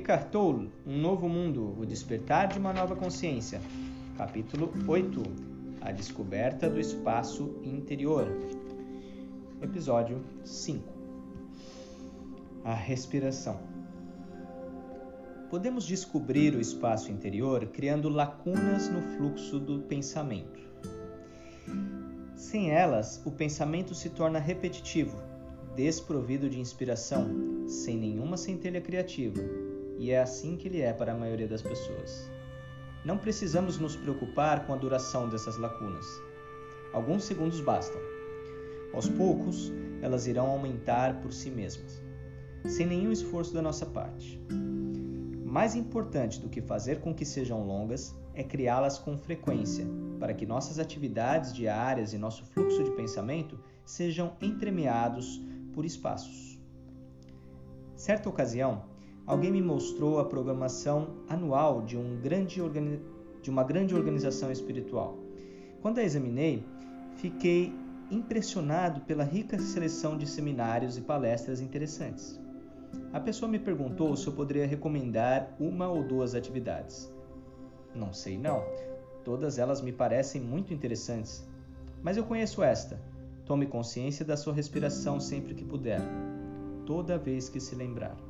Eckhart Tolle, Um Novo Mundo, O Despertar de uma Nova Consciência. Capítulo 8, A Descoberta do Espaço Interior. Episódio 5. A respiração. Podemos descobrir o espaço interior criando lacunas no fluxo do pensamento. Sem elas, o pensamento se torna repetitivo, desprovido de inspiração, sem nenhuma centelha criativa, e é assim que ele é para a maioria das pessoas. Não precisamos nos preocupar com a duração dessas lacunas. Alguns segundos bastam. Aos poucos, elas irão aumentar por si mesmas, sem nenhum esforço da nossa parte. Mais importante do que fazer com que sejam longas é criá-las com frequência, para que nossas atividades diárias e nosso fluxo de pensamento sejam entremeados por espaços. Certa ocasião, alguém me mostrou a programação anual de, um grande de uma grande organização espiritual. Quando a examinei, fiquei impressionado pela rica seleção de seminários e palestras interessantes. A pessoa me perguntou se eu poderia recomendar uma ou duas atividades. Não sei não. Todas elas me parecem muito interessantes. Mas eu conheço esta. Tome consciência da sua respiração sempre que puder, toda vez que se lembrar.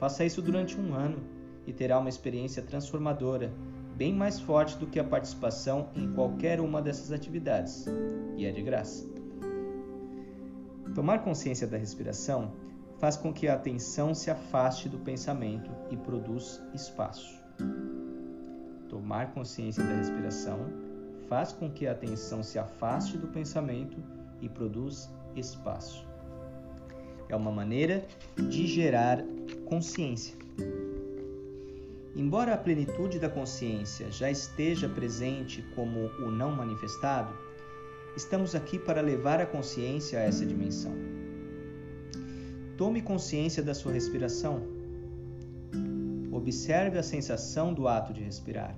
Faça isso durante um ano e terá uma experiência transformadora, bem mais forte do que a participação em qualquer uma dessas atividades, e é de graça. Tomar consciência da respiração faz com que a atenção se afaste do pensamento e produz espaço. Tomar consciência da respiração faz com que a atenção se afaste do pensamento e produz espaço é uma maneira de gerar consciência. Embora a plenitude da consciência já esteja presente como o não manifestado, estamos aqui para levar a consciência a essa dimensão. Tome consciência da sua respiração. Observe a sensação do ato de respirar.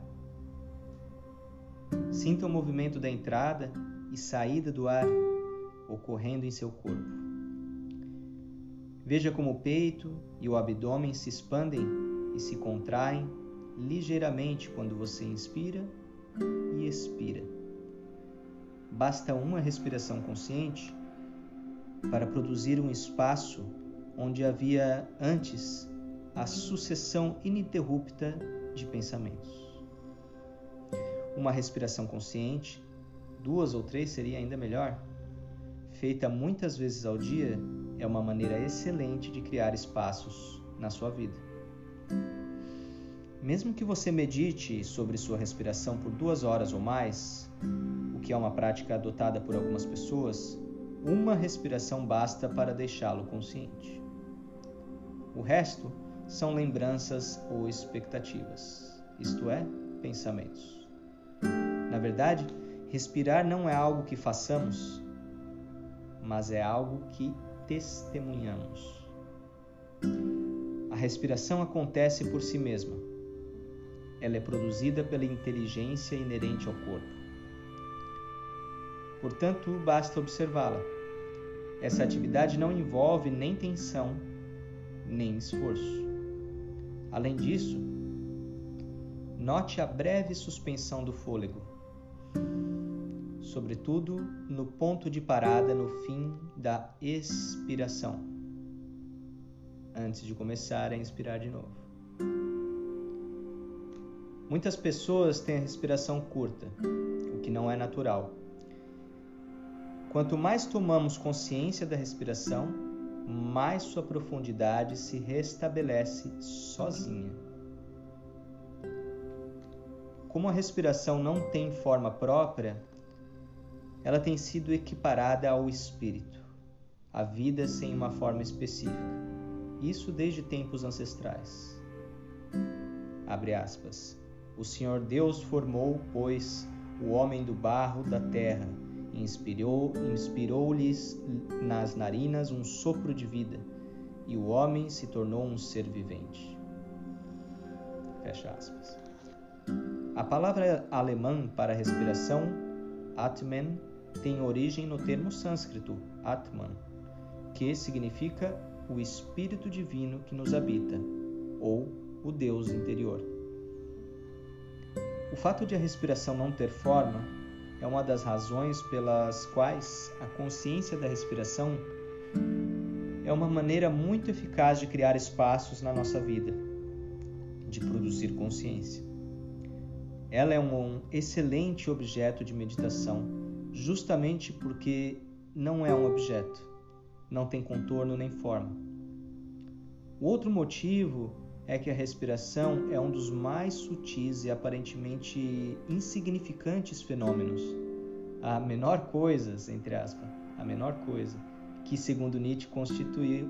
Sinta o movimento da entrada e saída do ar ocorrendo em seu corpo. Veja como o peito e o abdômen se expandem e se contraem ligeiramente quando você inspira e expira. Basta uma respiração consciente para produzir um espaço onde havia antes a sucessão ininterrupta de pensamentos. Uma respiração consciente, duas ou três seria ainda melhor, feita muitas vezes ao dia, é uma maneira excelente de criar espaços na sua vida. Mesmo que você medite sobre sua respiração por duas horas ou mais, o que é uma prática adotada por algumas pessoas, uma respiração basta para deixá-lo consciente. O resto são lembranças ou expectativas, isto é, pensamentos. Na verdade, respirar não é algo que façamos, mas é algo que testemunhamos. A respiração acontece por si mesma. Ela é produzida pela inteligência inerente ao corpo. Portanto, basta observá-la. Essa atividade não envolve nem tensão, nem esforço. Além disso, note a breve suspensão do fôlego sobretudo no ponto de parada no fim da expiração, antes de começar a inspirar de novo. Muitas pessoas têm a respiração curta, o que não é natural. Quanto mais tomamos consciência da respiração, mais sua profundidade se restabelece sozinha. Como a respiração não tem forma própria, ela tem sido equiparada ao espírito, a vida sem uma forma específica. Isso desde tempos ancestrais. Abre aspas. O Senhor Deus formou, pois, o homem do barro da terra, e inspirou, inspirou-lhes nas narinas um sopro de vida, e o homem se tornou um ser vivente. Fecha aspas. A palavra alemã para respiração, Atmen, tem origem no termo sânscrito Atman, que significa o Espírito Divino que nos habita, ou o Deus interior. O fato de a respiração não ter forma é uma das razões pelas quais a consciência da respiração é uma maneira muito eficaz de criar espaços na nossa vida, de produzir consciência. Ela é um excelente objeto de meditação, justamente porque não é um objeto, não tem contorno nem forma. O outro motivo é que a respiração é um dos mais sutis e aparentemente insignificantes fenômenos. A menor coisa, entre aspas, a menor coisa, que segundo Nietzsche constitui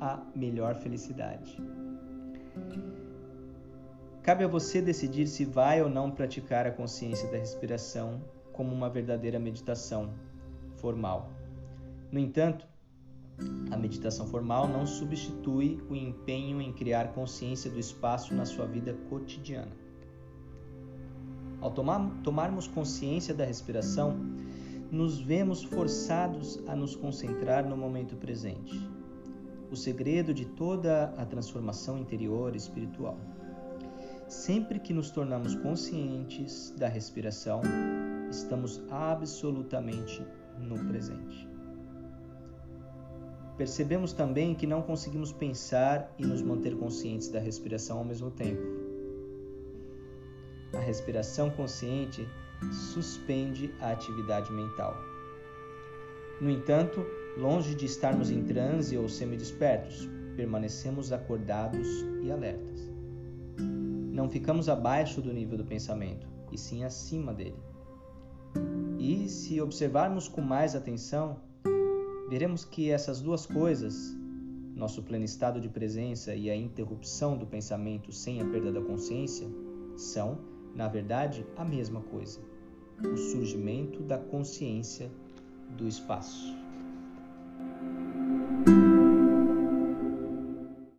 a melhor felicidade. Cabe a você decidir se vai ou não praticar a consciência da respiração como uma verdadeira meditação formal. No entanto, a meditação formal não substitui o empenho em criar consciência do espaço na sua vida cotidiana. Ao tomar, tomarmos consciência da respiração, nos vemos forçados a nos concentrar no momento presente, o segredo de toda a transformação interior espiritual. Sempre que nos tornamos conscientes da respiração, estamos absolutamente no presente. Percebemos também que não conseguimos pensar e nos manter conscientes da respiração ao mesmo tempo. A respiração consciente suspende a atividade mental. No entanto, longe de estarmos em transe ou semidespertos, permanecemos acordados e alertas. Não ficamos abaixo do nível do pensamento, e sim acima dele. E se observarmos com mais atenção, veremos que essas duas coisas, nosso pleno estado de presença e a interrupção do pensamento sem a perda da consciência, são, na verdade, a mesma coisa: o surgimento da consciência do espaço.